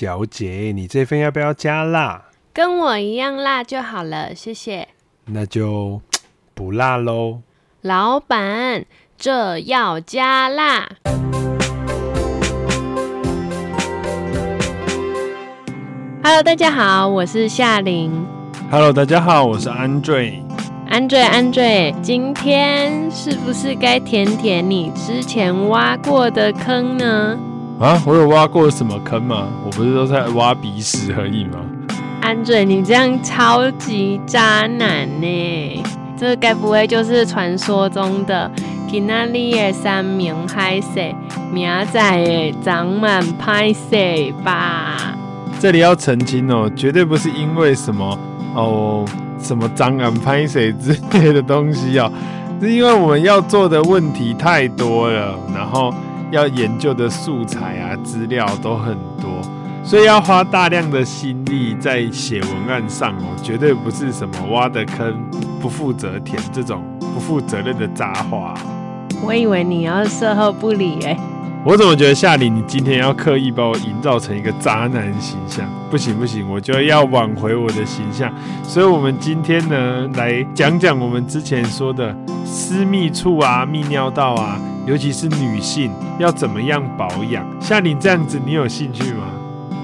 小姐，你这份要不要加辣？跟我一样辣就好了，谢谢。那就不辣喽。老板，这要加辣。Hello，大家好，我是夏琳。Hello，大家好，我是 Andre。Andre，Andre，今天是不是该填填你之前挖过的坑呢？啊，我有挖过什么坑吗？我不是都在挖鼻屎而已吗？Andre，你这样超级渣男呢？这该不会就是传说中的今仔日的三明海色，明仔的长满歹势吧？这里要澄清哦，绝对不是因为什么哦。什么脏啊、拍水之类的东西哦，是因为我们要做的问题太多了，然后要研究的素材啊、资料都很多，所以要花大量的心力在写文案上哦，绝对不是什么挖的坑不负责填这种不负责任的杂话。我以为你要售后不理哎。我怎么觉得夏琳，你今天要刻意把我营造成一个渣男形象？不行不行，我就要挽回我的形象。所以，我们今天呢，来讲讲我们之前说的私密处啊、泌尿道啊，尤其是女性要怎么样保养。像你这样子，你有兴趣吗？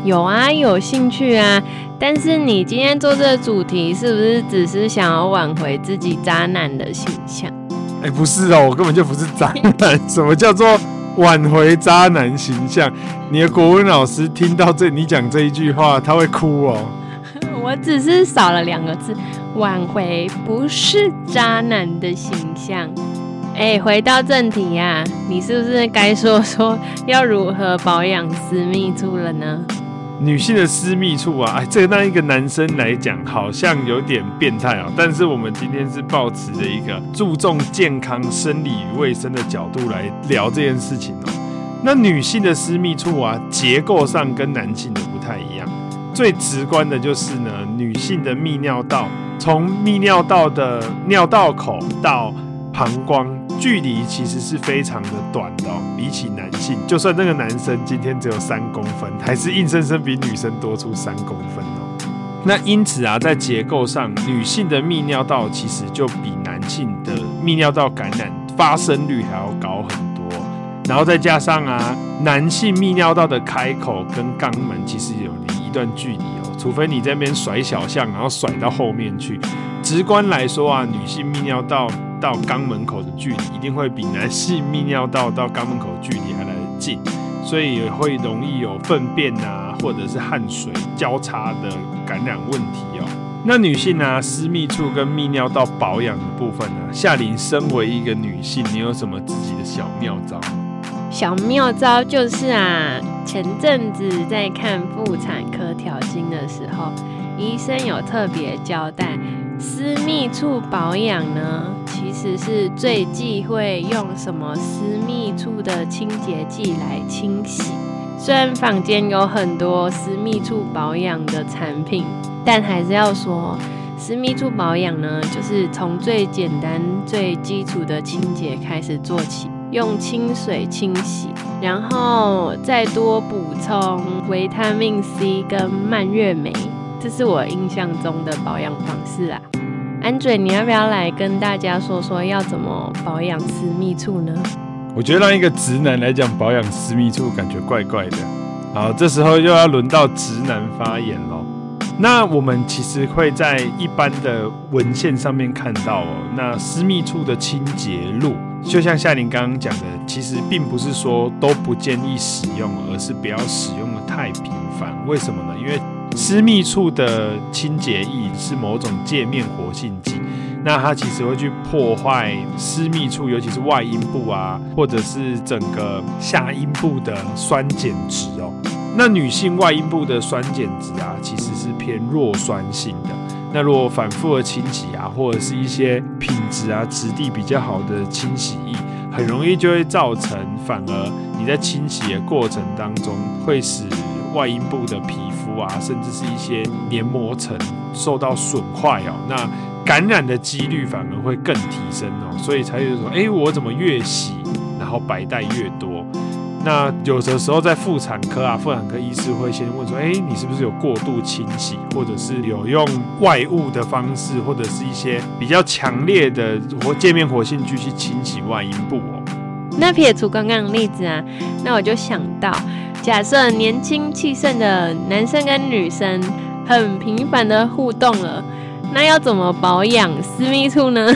有啊，有兴趣啊。但是你今天做这个主题，是不是只是想要挽回自己渣男的形象？哎，不是哦，我根本就不是渣男。什么叫做？挽回渣男形象，你的国文老师听到这你讲这一句话，他会哭哦。我只是少了两个字，挽回不是渣男的形象。哎，回到正题呀，你是不是该说说要如何保养私密处了呢？女性的私密处啊，哎，这个当一个男生来讲好像有点变态哦。但是我们今天是抱持着一个注重健康、生理与卫生的角度来聊这件事情哦。那女性的私密处啊，结构上跟男性的不太一样。最直观的就是呢，女性的泌尿道，从泌尿道的尿道口到膀胱。距离其实是非常的短的哦，比起男性，就算那个男生今天只有三公分，还是硬生生比女生多出三公分哦。那因此啊，在结构上，女性的泌尿道其实就比男性的泌尿道感染发生率还要高很多。然后再加上啊，男性泌尿道的开口跟肛门其实有离一段距离哦，除非你在那边甩小象，然后甩到后面去。直观来说啊，女性泌尿道到肛门口的距离一定会比男性泌尿道到肛门口距离还来得近，所以也会容易有粪便啊，或者是汗水交叉的感染问题哦。那女性啊，私密处跟泌尿道保养的部分呢，夏琳身为一个女性，你有什么自己的小妙招？小妙招就是啊，前阵子在看妇产科调经的时候，医生有特别交代。私密处保养呢，其实是最忌讳用什么私密处的清洁剂来清洗。虽然坊间有很多私密处保养的产品，但还是要说，私密处保养呢，就是从最简单、最基础的清洁开始做起，用清水清洗，然后再多补充维他命 C 跟蔓越莓。这是我印象中的保养方式啊，Andre，你要不要来跟大家说说要怎么保养私密处呢？我觉得让一个直男来讲保养私密处，感觉怪怪的。好，这时候又要轮到直男发言喽。那我们其实会在一般的文献上面看到哦，那私密处的清洁露，就像夏琳刚刚讲的，其实并不是说都不建议使用，而是不要使用的太频繁。为什么呢？因为私密处的清洁液是某种界面活性剂，那它其实会去破坏私密处，尤其是外阴部啊，或者是整个下阴部的酸碱值哦。那女性外阴部的酸碱值啊，其实是偏弱酸性的。那如果反复的清洗啊，或者是一些品质啊、质地比较好的清洗液，很容易就会造成，反而你在清洗的过程当中会使外阴部的皮啊，甚至是一些黏膜层受到损坏哦，那感染的几率反而会更提升哦，所以才有说，哎，我怎么越洗，然后白带越多？那有的时候在妇产科啊，妇产科医师会先问说：“哎，你是不是有过度清洗，或者是有用外物的方式，或者是一些比较强烈的或界面活性剂去清洗外阴部哦？”那撇除刚刚的例子啊，那我就想到，假设年轻气盛的男生跟女生很频繁的互动了，那要怎么保养私密处呢？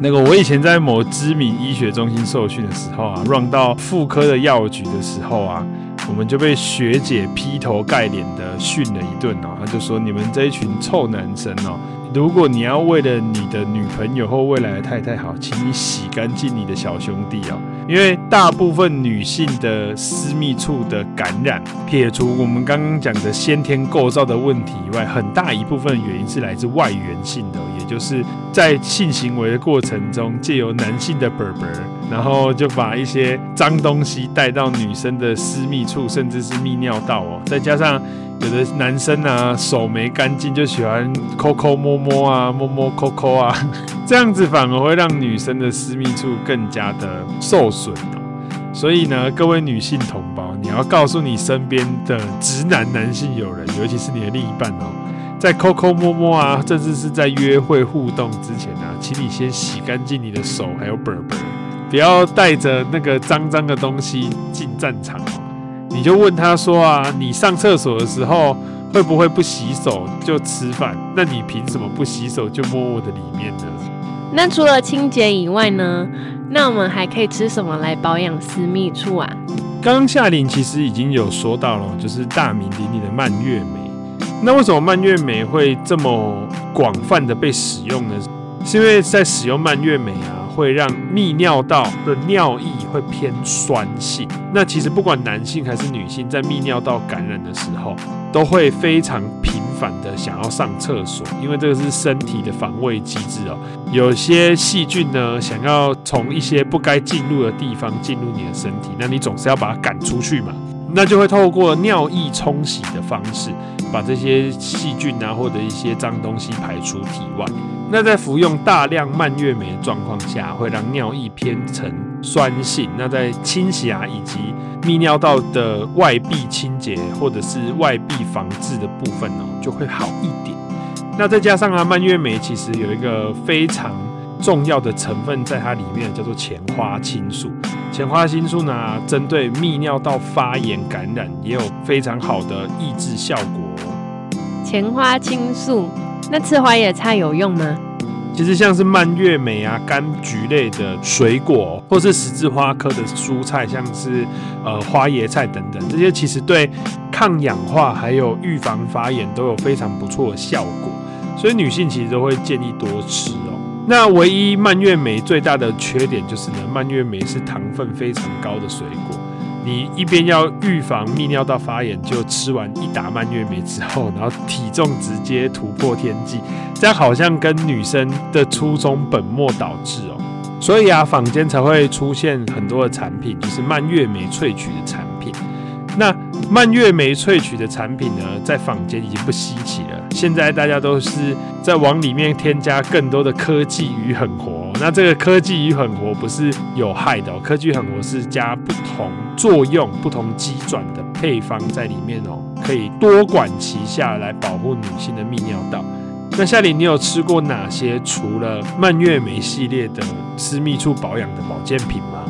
那个，我以前在某知名医学中心受训的时候啊，run 到妇科的药局的时候啊，我们就被学姐劈头盖脸的训了一顿哦。他就说：“你们这一群臭男生哦，如果你要为了你的女朋友或未来的太太好，请你洗干净你的小兄弟哦。因为大部分女性的私密处的感染，撇除我们刚刚讲的先天构造的问题以外，很大一部分原因是来自外源性的。”也就是在性行为的过程中，借由男性的啵啵，然后就把一些脏东西带到女生的私密处，甚至是泌尿道哦。再加上有的男生啊，手没干净，就喜欢抠抠摸摸啊，摸摸抠抠啊，这样子反而会让女生的私密处更加的受损哦。所以呢，各位女性同胞，你要告诉你身边的直男男性友人，尤其是你的另一半哦。在抠抠摸摸啊，甚至是在约会互动之前啊，请你先洗干净你的手，还有本本，不要带着那个脏脏的东西进战场哦。你就问他说啊，你上厕所的时候会不会不洗手就吃饭？那你凭什么不洗手就摸我的里面呢？那除了清洁以外呢？那我们还可以吃什么来保养私密处啊？刚刚夏琳其实已经有说到了，就是大名鼎鼎的蔓越莓。那为什么蔓越莓会这么广泛的被使用呢？是因为在使用蔓越莓啊，会让泌尿道的尿液会偏酸性。那其实不管男性还是女性，在泌尿道感染的时候，都会非常频繁的想要上厕所，因为这个是身体的防卫机制哦。有些细菌呢，想要从一些不该进入的地方进入你的身体，那你总是要把它赶出去嘛。那就会透过尿液冲洗的方式。把这些细菌啊，或者一些脏东西排出体外。那在服用大量蔓越莓的状况下，会让尿液偏成酸性。那在清洗啊，以及泌尿道的外壁清洁或者是外壁防治的部分呢，就会好一点。那再加上啊，蔓越莓其实有一个非常重要的成分在它里面，叫做前花青素。前花青素呢，针对泌尿道发炎感染也有非常好的抑制效果。前花青素，那吃花野菜有用吗？其实像是蔓越莓啊、柑橘类的水果，或是十字花科的蔬菜，像是呃花椰菜等等，这些其实对抗氧化还有预防发炎都有非常不错的效果，所以女性其实都会建议多吃哦。那唯一蔓越莓最大的缺点就是呢，蔓越莓是糖分非常高的水果。你一边要预防泌尿道发炎，就吃完一打蔓越莓之后，然后体重直接突破天际，这样好像跟女生的初衷本末倒置哦。所以啊，坊间才会出现很多的产品，就是蔓越莓萃取的产品。那蔓越莓萃取的产品呢，在坊间已经不稀奇了。现在大家都是在往里面添加更多的科技与狠活。那这个科技与狠活不是有害的哦，科技狠活是加不同作用、不同机转的配方在里面哦，可以多管齐下来保护女性的泌尿道。那夏琳，你有吃过哪些除了蔓越莓系列的私密处保养的保健品吗？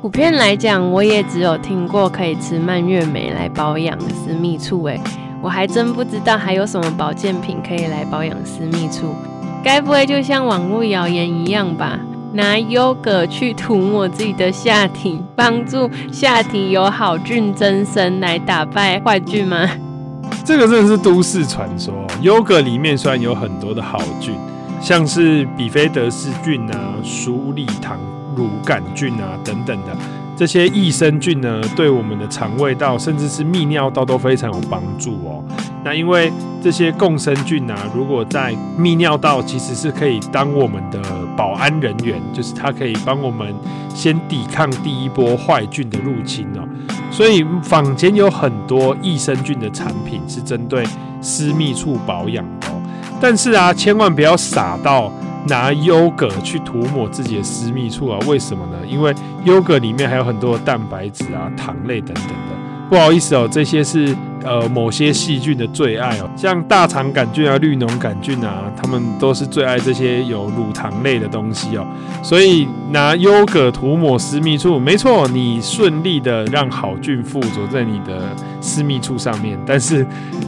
普遍来讲，我也只有听过可以吃蔓越莓来保养私密处，哎，我还真不知道还有什么保健品可以来保养私密处。该不会就像网络谣言一样吧？拿优格去涂抹自己的下体，帮助下体有好菌增生来打败坏菌吗？这个真的是都市传说。优格里面虽然有很多的好菌，像是比菲德氏菌啊、鼠李糖。乳杆菌啊，等等的这些益生菌呢，对我们的肠胃道甚至是泌尿道都非常有帮助哦。那因为这些共生菌啊，如果在泌尿道，其实是可以当我们的保安人员，就是它可以帮我们先抵抗第一波坏菌的入侵哦。所以坊间有很多益生菌的产品是针对私密处保养的。但是啊，千万不要傻到。拿优格去涂抹自己的私密处啊？为什么呢？因为优格里面还有很多的蛋白质啊、糖类等等的。不好意思哦，这些是呃某些细菌的最爱哦，像大肠杆菌啊、绿脓杆菌啊，他们都是最爱这些有乳糖类的东西哦。所以拿优格涂抹私密处，没错，你顺利的让好菌附着在你的私密处上面，但是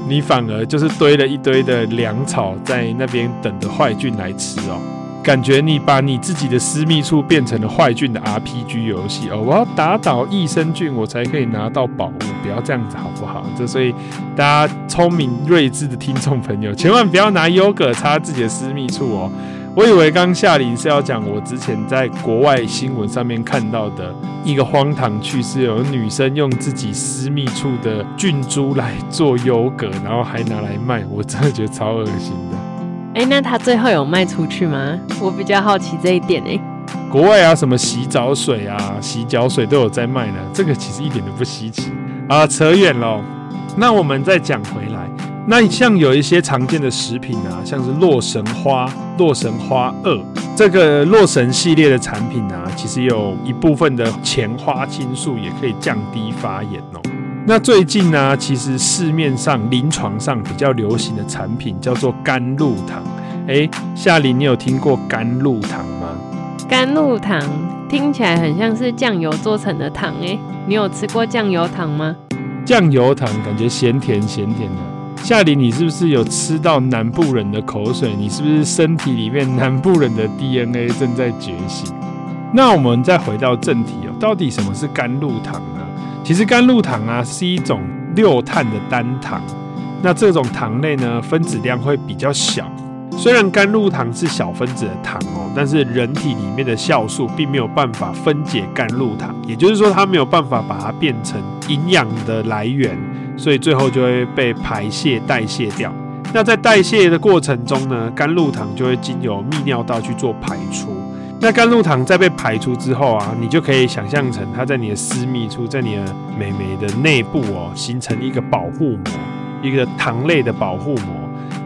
你反而就是堆了一堆的粮草在那边等着坏菌来吃哦。感觉你把你自己的私密处变成了坏菌的 RPG 游戏哦！我要打倒益生菌，我才可以拿到宝物，不要这样子好不好？这所以大家聪明睿智的听众朋友，千万不要拿优格擦自己的私密处哦！我以为刚夏琳是要讲我之前在国外新闻上面看到的一个荒唐趣事，有女生用自己私密处的菌株来做优格，然后还拿来卖，我真的觉得超恶心的。哎、那他最后有卖出去吗？我比较好奇这一点哎、国外啊，什么洗澡水啊、洗脚水都有在卖呢，这个其实一点都不稀奇啊。扯远了，那我们再讲回来，那像有一些常见的食品啊，像是洛神花、洛神花二这个洛神系列的产品啊，其实有一部分的前花青素也可以降低发炎哦。那最近呢，其实市面上临床上比较流行的产品叫做甘露糖。哎，夏琳，你有听过甘露糖吗？甘露糖听起来很像是酱油做成的糖。哎，你有吃过酱油糖吗？酱油糖感觉咸甜咸甜的。夏琳，你是不是有吃到南部人的口水？你是不是身体里面南部人的 DNA 正在觉醒？那我们再回到正题哦，到底什么是甘露糖呢？其实甘露糖啊是一种六碳的单糖，那这种糖类呢，分子量会比较小。虽然甘露糖是小分子的糖哦，但是人体里面的酵素并没有办法分解甘露糖，也就是说它没有办法把它变成营养的来源，所以最后就会被排泄代谢掉。那在代谢的过程中呢，甘露糖就会经由泌尿道去做排出。那甘露糖在被排出之后啊，你就可以想象成它在你的私密处，在你的美眉的内部哦，形成一个保护膜，一个糖类的保护膜。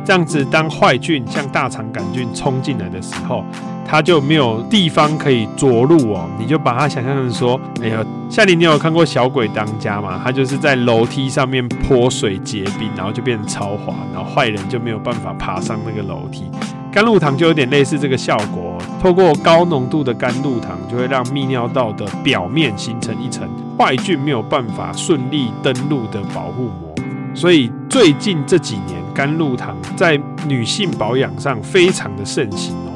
这样子，当坏菌像大肠杆菌冲进来的时候，它就没有地方可以着陆哦。你就把它想象成说，哎呀，夏琳，你有看过《小鬼当家》吗？它就是在楼梯上面泼水结冰，然后就变成超滑，然后坏人就没有办法爬上那个楼梯。甘露糖就有点类似这个效果，透过高浓度的甘露糖，就会让泌尿道的表面形成一层坏菌没有办法顺利登陆的保护膜。所以最近这几年，甘露糖在女性保养上非常的盛行哦。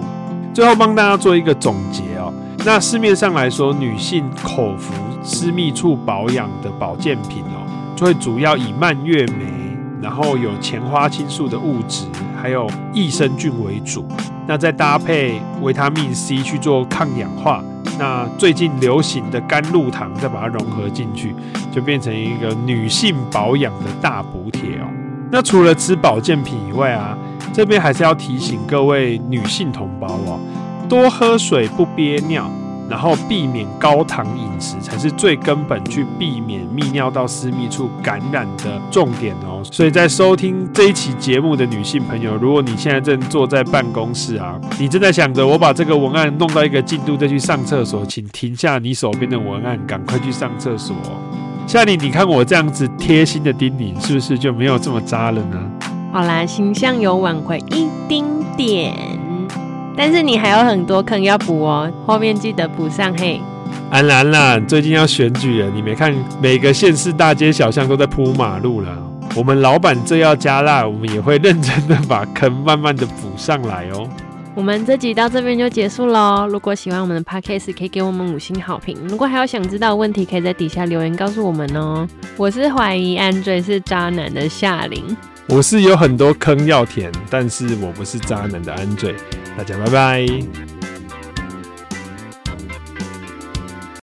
最后帮大家做一个总结哦，那市面上来说，女性口服私密处保养的保健品哦，就会主要以蔓越莓，然后有前花青素的物质。还有益生菌为主，那再搭配维他命 C 去做抗氧化。那最近流行的甘露糖，再把它融合进去，就变成一个女性保养的大补帖哦。那除了吃保健品以外啊，这边还是要提醒各位女性同胞哦，多喝水，不憋尿。然后避免高糖饮食才是最根本，去避免泌尿道私密处感染的重点哦。所以在收听这一期节目的女性朋友，如果你现在正坐在办公室啊，你正在想着我把这个文案弄到一个进度再去上厕所，请停下你手边的文案，赶快去上厕所。夏丽，你看我这样子贴心的叮咛，是不是就没有这么渣了呢？好啦，形象有挽回一丁点。但是你还有很多坑要补哦，后面记得补上嘿。安啦安啦，最近要选举了，你没看每个县市大街小巷都在铺马路了。我们老板这要加辣，我们也会认真的把坑慢慢的补上来哦。我们这集到这边就结束喽。如果喜欢我们的 podcast，可以给我们五星好评。如果还有想知道的问题，可以在底下留言告诉我们哦。我是怀疑 Andre 是渣男的夏琳，我是有很多坑要填，但是我不是渣男的安罪。大家拜拜。